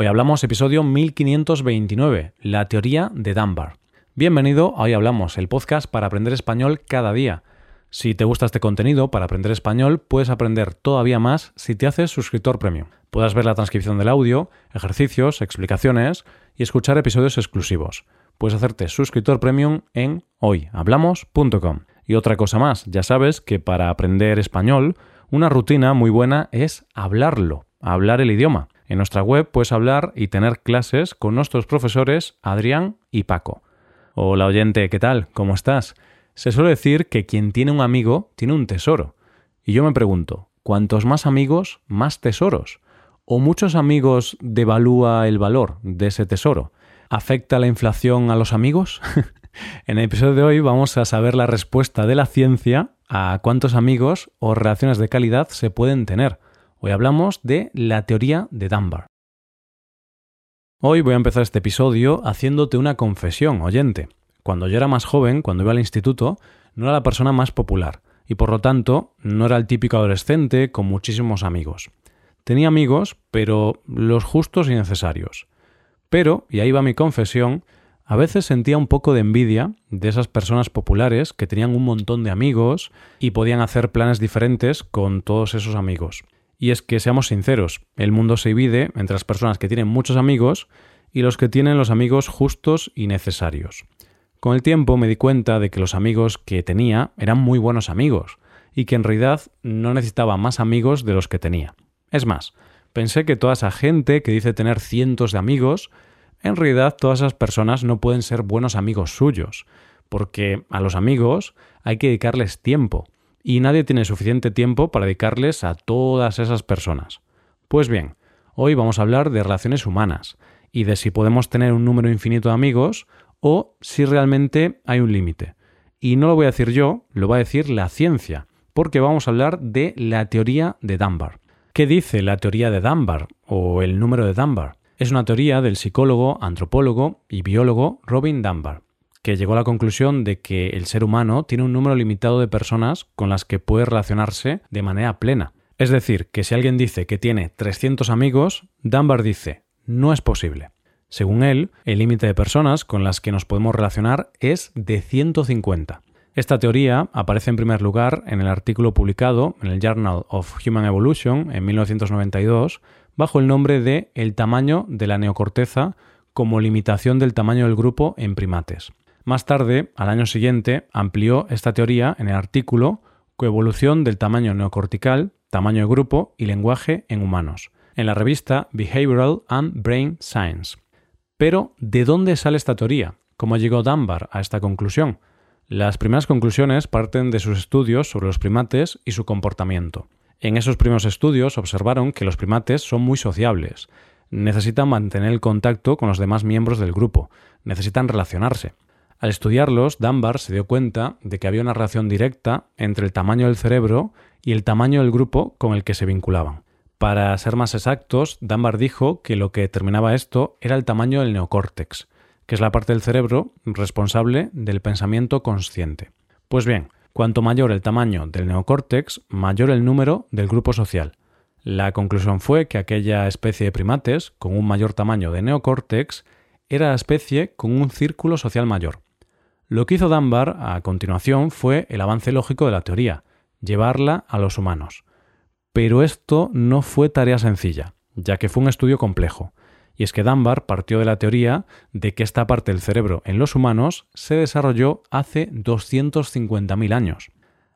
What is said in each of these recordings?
Hoy hablamos episodio 1529, la teoría de Dunbar. Bienvenido a Hoy Hablamos, el podcast para aprender español cada día. Si te gusta este contenido para aprender español, puedes aprender todavía más si te haces suscriptor premium. Puedes ver la transcripción del audio, ejercicios, explicaciones y escuchar episodios exclusivos. Puedes hacerte suscriptor premium en hoyhablamos.com. Y otra cosa más, ya sabes que para aprender español, una rutina muy buena es hablarlo, hablar el idioma. En nuestra web puedes hablar y tener clases con nuestros profesores Adrián y Paco. Hola oyente, ¿qué tal? ¿Cómo estás? Se suele decir que quien tiene un amigo tiene un tesoro. Y yo me pregunto, ¿cuantos más amigos, más tesoros? ¿O muchos amigos devalúa el valor de ese tesoro? ¿Afecta la inflación a los amigos? en el episodio de hoy vamos a saber la respuesta de la ciencia a cuántos amigos o relaciones de calidad se pueden tener. Hoy hablamos de la teoría de Dunbar. Hoy voy a empezar este episodio haciéndote una confesión, oyente. Cuando yo era más joven, cuando iba al instituto, no era la persona más popular y por lo tanto no era el típico adolescente con muchísimos amigos. Tenía amigos, pero los justos y necesarios. Pero, y ahí va mi confesión, a veces sentía un poco de envidia de esas personas populares que tenían un montón de amigos y podían hacer planes diferentes con todos esos amigos. Y es que, seamos sinceros, el mundo se divide entre las personas que tienen muchos amigos y los que tienen los amigos justos y necesarios. Con el tiempo me di cuenta de que los amigos que tenía eran muy buenos amigos y que en realidad no necesitaba más amigos de los que tenía. Es más, pensé que toda esa gente que dice tener cientos de amigos, en realidad todas esas personas no pueden ser buenos amigos suyos, porque a los amigos hay que dedicarles tiempo, y nadie tiene suficiente tiempo para dedicarles a todas esas personas. Pues bien, hoy vamos a hablar de relaciones humanas y de si podemos tener un número infinito de amigos o si realmente hay un límite. Y no lo voy a decir yo, lo va a decir la ciencia, porque vamos a hablar de la teoría de Dunbar. ¿Qué dice la teoría de Dunbar o el número de Dunbar? Es una teoría del psicólogo, antropólogo y biólogo Robin Dunbar que llegó a la conclusión de que el ser humano tiene un número limitado de personas con las que puede relacionarse de manera plena. Es decir, que si alguien dice que tiene 300 amigos, Dunbar dice, no es posible. Según él, el límite de personas con las que nos podemos relacionar es de 150. Esta teoría aparece en primer lugar en el artículo publicado en el Journal of Human Evolution en 1992 bajo el nombre de El tamaño de la neocorteza como limitación del tamaño del grupo en primates. Más tarde, al año siguiente, amplió esta teoría en el artículo Coevolución del tamaño neocortical, tamaño de grupo y lenguaje en humanos, en la revista Behavioral and Brain Science. Pero, ¿de dónde sale esta teoría? ¿Cómo llegó Dunbar a esta conclusión? Las primeras conclusiones parten de sus estudios sobre los primates y su comportamiento. En esos primeros estudios observaron que los primates son muy sociables, necesitan mantener el contacto con los demás miembros del grupo, necesitan relacionarse. Al estudiarlos, Dunbar se dio cuenta de que había una relación directa entre el tamaño del cerebro y el tamaño del grupo con el que se vinculaban. Para ser más exactos, Dunbar dijo que lo que determinaba esto era el tamaño del neocórtex, que es la parte del cerebro responsable del pensamiento consciente. Pues bien, cuanto mayor el tamaño del neocórtex, mayor el número del grupo social. La conclusión fue que aquella especie de primates con un mayor tamaño de neocórtex era la especie con un círculo social mayor. Lo que hizo Dunbar a continuación fue el avance lógico de la teoría, llevarla a los humanos. Pero esto no fue tarea sencilla, ya que fue un estudio complejo. Y es que Dunbar partió de la teoría de que esta parte del cerebro en los humanos se desarrolló hace 250.000 años.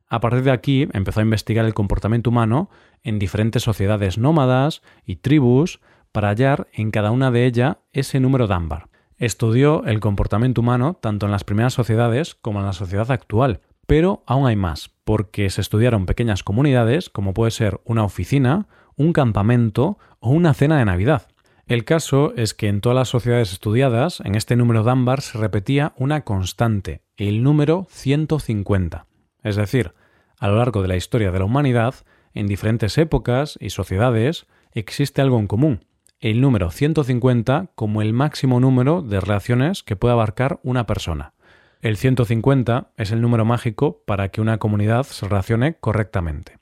A partir de aquí empezó a investigar el comportamiento humano en diferentes sociedades nómadas y tribus para hallar en cada una de ellas ese número Dunbar. Estudió el comportamiento humano tanto en las primeras sociedades como en la sociedad actual, pero aún hay más, porque se estudiaron pequeñas comunidades como puede ser una oficina, un campamento o una cena de Navidad. El caso es que en todas las sociedades estudiadas, en este número Dunbar se repetía una constante, el número 150. Es decir, a lo largo de la historia de la humanidad, en diferentes épocas y sociedades, existe algo en común, el número 150 como el máximo número de relaciones que puede abarcar una persona. El 150 es el número mágico para que una comunidad se relacione correctamente.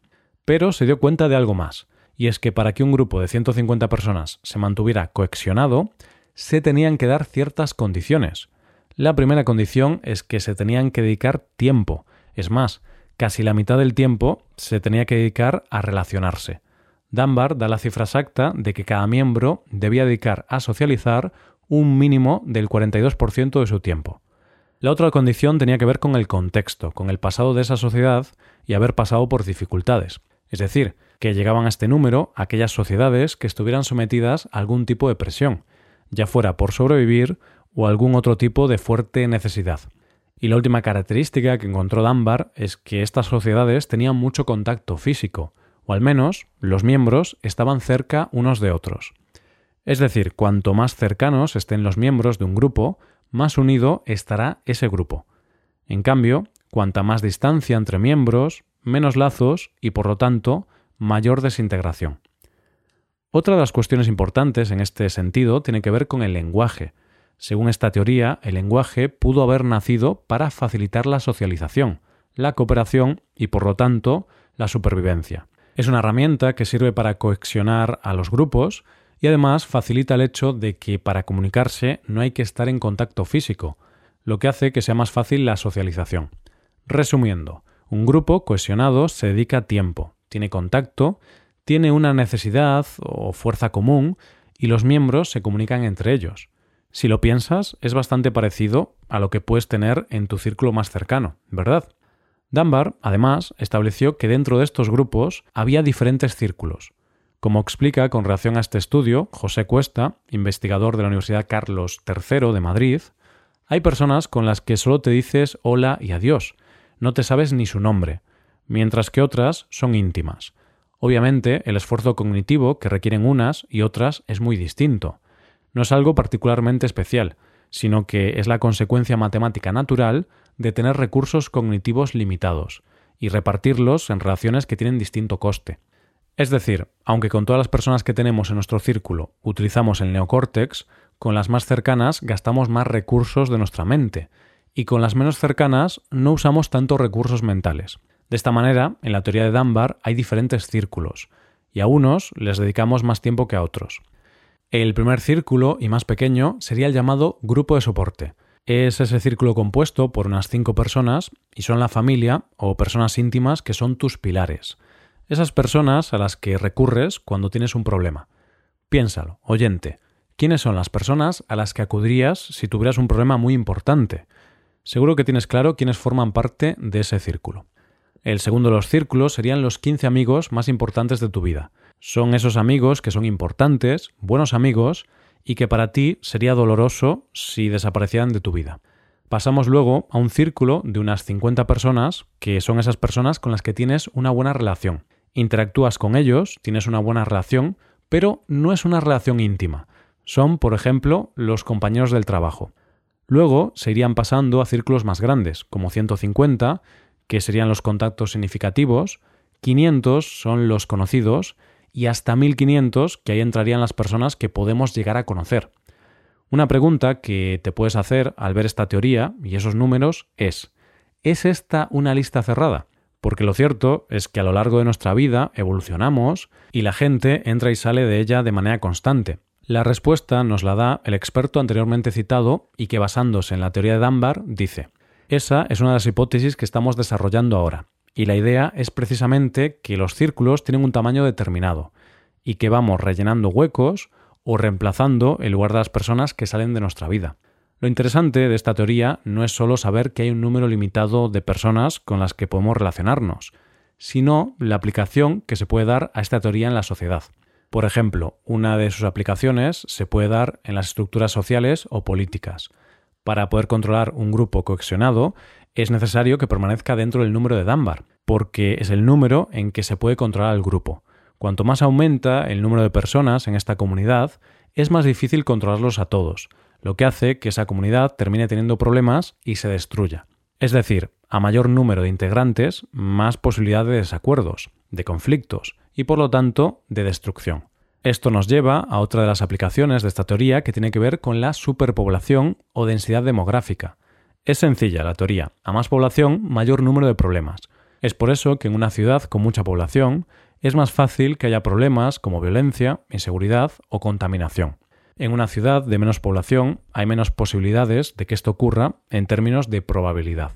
Pero se dio cuenta de algo más, y es que para que un grupo de 150 personas se mantuviera coexionado, se tenían que dar ciertas condiciones. La primera condición es que se tenían que dedicar tiempo, es más, casi la mitad del tiempo se tenía que dedicar a relacionarse. Dunbar da la cifra exacta de que cada miembro debía dedicar a socializar un mínimo del 42% de su tiempo. La otra condición tenía que ver con el contexto, con el pasado de esa sociedad y haber pasado por dificultades. Es decir, que llegaban a este número aquellas sociedades que estuvieran sometidas a algún tipo de presión, ya fuera por sobrevivir o algún otro tipo de fuerte necesidad. Y la última característica que encontró Dunbar es que estas sociedades tenían mucho contacto físico, o al menos los miembros estaban cerca unos de otros. Es decir, cuanto más cercanos estén los miembros de un grupo, más unido estará ese grupo. En cambio, cuanta más distancia entre miembros, menos lazos y por lo tanto mayor desintegración. Otra de las cuestiones importantes en este sentido tiene que ver con el lenguaje. Según esta teoría, el lenguaje pudo haber nacido para facilitar la socialización, la cooperación y por lo tanto la supervivencia. Es una herramienta que sirve para coexionar a los grupos y además facilita el hecho de que para comunicarse no hay que estar en contacto físico, lo que hace que sea más fácil la socialización. Resumiendo, un grupo cohesionado se dedica tiempo, tiene contacto, tiene una necesidad o fuerza común y los miembros se comunican entre ellos. Si lo piensas, es bastante parecido a lo que puedes tener en tu círculo más cercano, ¿verdad? Dunbar, además, estableció que dentro de estos grupos había diferentes círculos. Como explica con relación a este estudio José Cuesta, investigador de la Universidad Carlos III de Madrid, hay personas con las que solo te dices hola y adiós, no te sabes ni su nombre, mientras que otras son íntimas. Obviamente, el esfuerzo cognitivo que requieren unas y otras es muy distinto. No es algo particularmente especial, sino que es la consecuencia matemática natural de tener recursos cognitivos limitados y repartirlos en relaciones que tienen distinto coste. Es decir, aunque con todas las personas que tenemos en nuestro círculo utilizamos el neocórtex, con las más cercanas gastamos más recursos de nuestra mente, y con las menos cercanas no usamos tantos recursos mentales. De esta manera, en la teoría de Dunbar hay diferentes círculos, y a unos les dedicamos más tiempo que a otros. El primer círculo, y más pequeño, sería el llamado grupo de soporte. Es ese círculo compuesto por unas cinco personas, y son la familia o personas íntimas que son tus pilares esas personas a las que recurres cuando tienes un problema. Piénsalo, oyente, ¿quiénes son las personas a las que acudirías si tuvieras un problema muy importante? Seguro que tienes claro quiénes forman parte de ese círculo. El segundo de los círculos serían los 15 amigos más importantes de tu vida. Son esos amigos que son importantes, buenos amigos, y que para ti sería doloroso si desaparecieran de tu vida. Pasamos luego a un círculo de unas 50 personas, que son esas personas con las que tienes una buena relación interactúas con ellos, tienes una buena relación, pero no es una relación íntima. Son, por ejemplo, los compañeros del trabajo. Luego se irían pasando a círculos más grandes, como 150, que serían los contactos significativos, 500 son los conocidos y hasta 1500 que ahí entrarían las personas que podemos llegar a conocer. Una pregunta que te puedes hacer al ver esta teoría y esos números es, ¿es esta una lista cerrada? porque lo cierto es que a lo largo de nuestra vida evolucionamos y la gente entra y sale de ella de manera constante. La respuesta nos la da el experto anteriormente citado y que basándose en la teoría de Dunbar dice, esa es una de las hipótesis que estamos desarrollando ahora, y la idea es precisamente que los círculos tienen un tamaño determinado, y que vamos rellenando huecos o reemplazando el lugar de las personas que salen de nuestra vida. Lo interesante de esta teoría no es solo saber que hay un número limitado de personas con las que podemos relacionarnos, sino la aplicación que se puede dar a esta teoría en la sociedad. Por ejemplo, una de sus aplicaciones se puede dar en las estructuras sociales o políticas. Para poder controlar un grupo coexionado es necesario que permanezca dentro del número de Dunbar, porque es el número en que se puede controlar el grupo. Cuanto más aumenta el número de personas en esta comunidad, es más difícil controlarlos a todos, lo que hace que esa comunidad termine teniendo problemas y se destruya. Es decir, a mayor número de integrantes, más posibilidad de desacuerdos, de conflictos y por lo tanto de destrucción. Esto nos lleva a otra de las aplicaciones de esta teoría que tiene que ver con la superpoblación o densidad demográfica. Es sencilla la teoría, a más población, mayor número de problemas. Es por eso que en una ciudad con mucha población, es más fácil que haya problemas como violencia, inseguridad o contaminación. En una ciudad de menos población hay menos posibilidades de que esto ocurra en términos de probabilidad.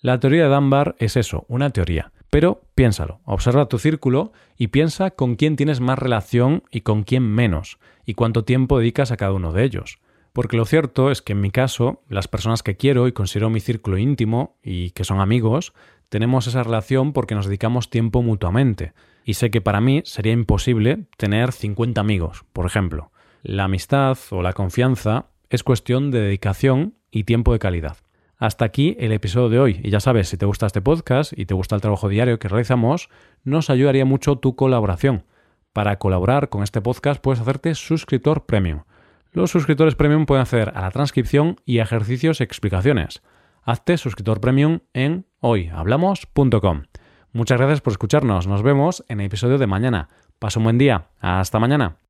La teoría de Dunbar es eso, una teoría. Pero piénsalo, observa tu círculo y piensa con quién tienes más relación y con quién menos, y cuánto tiempo dedicas a cada uno de ellos. Porque lo cierto es que en mi caso, las personas que quiero y considero mi círculo íntimo y que son amigos, tenemos esa relación porque nos dedicamos tiempo mutuamente. Y sé que para mí sería imposible tener 50 amigos, por ejemplo. La amistad o la confianza es cuestión de dedicación y tiempo de calidad. Hasta aquí el episodio de hoy. Y ya sabes, si te gusta este podcast y te gusta el trabajo diario que realizamos, nos ayudaría mucho tu colaboración. Para colaborar con este podcast puedes hacerte suscriptor premium. Los suscriptores premium pueden hacer a la transcripción y ejercicios y explicaciones. Hazte suscriptor premium en hoyhablamos.com. Muchas gracias por escucharnos. Nos vemos en el episodio de mañana. Pasa un buen día. Hasta mañana.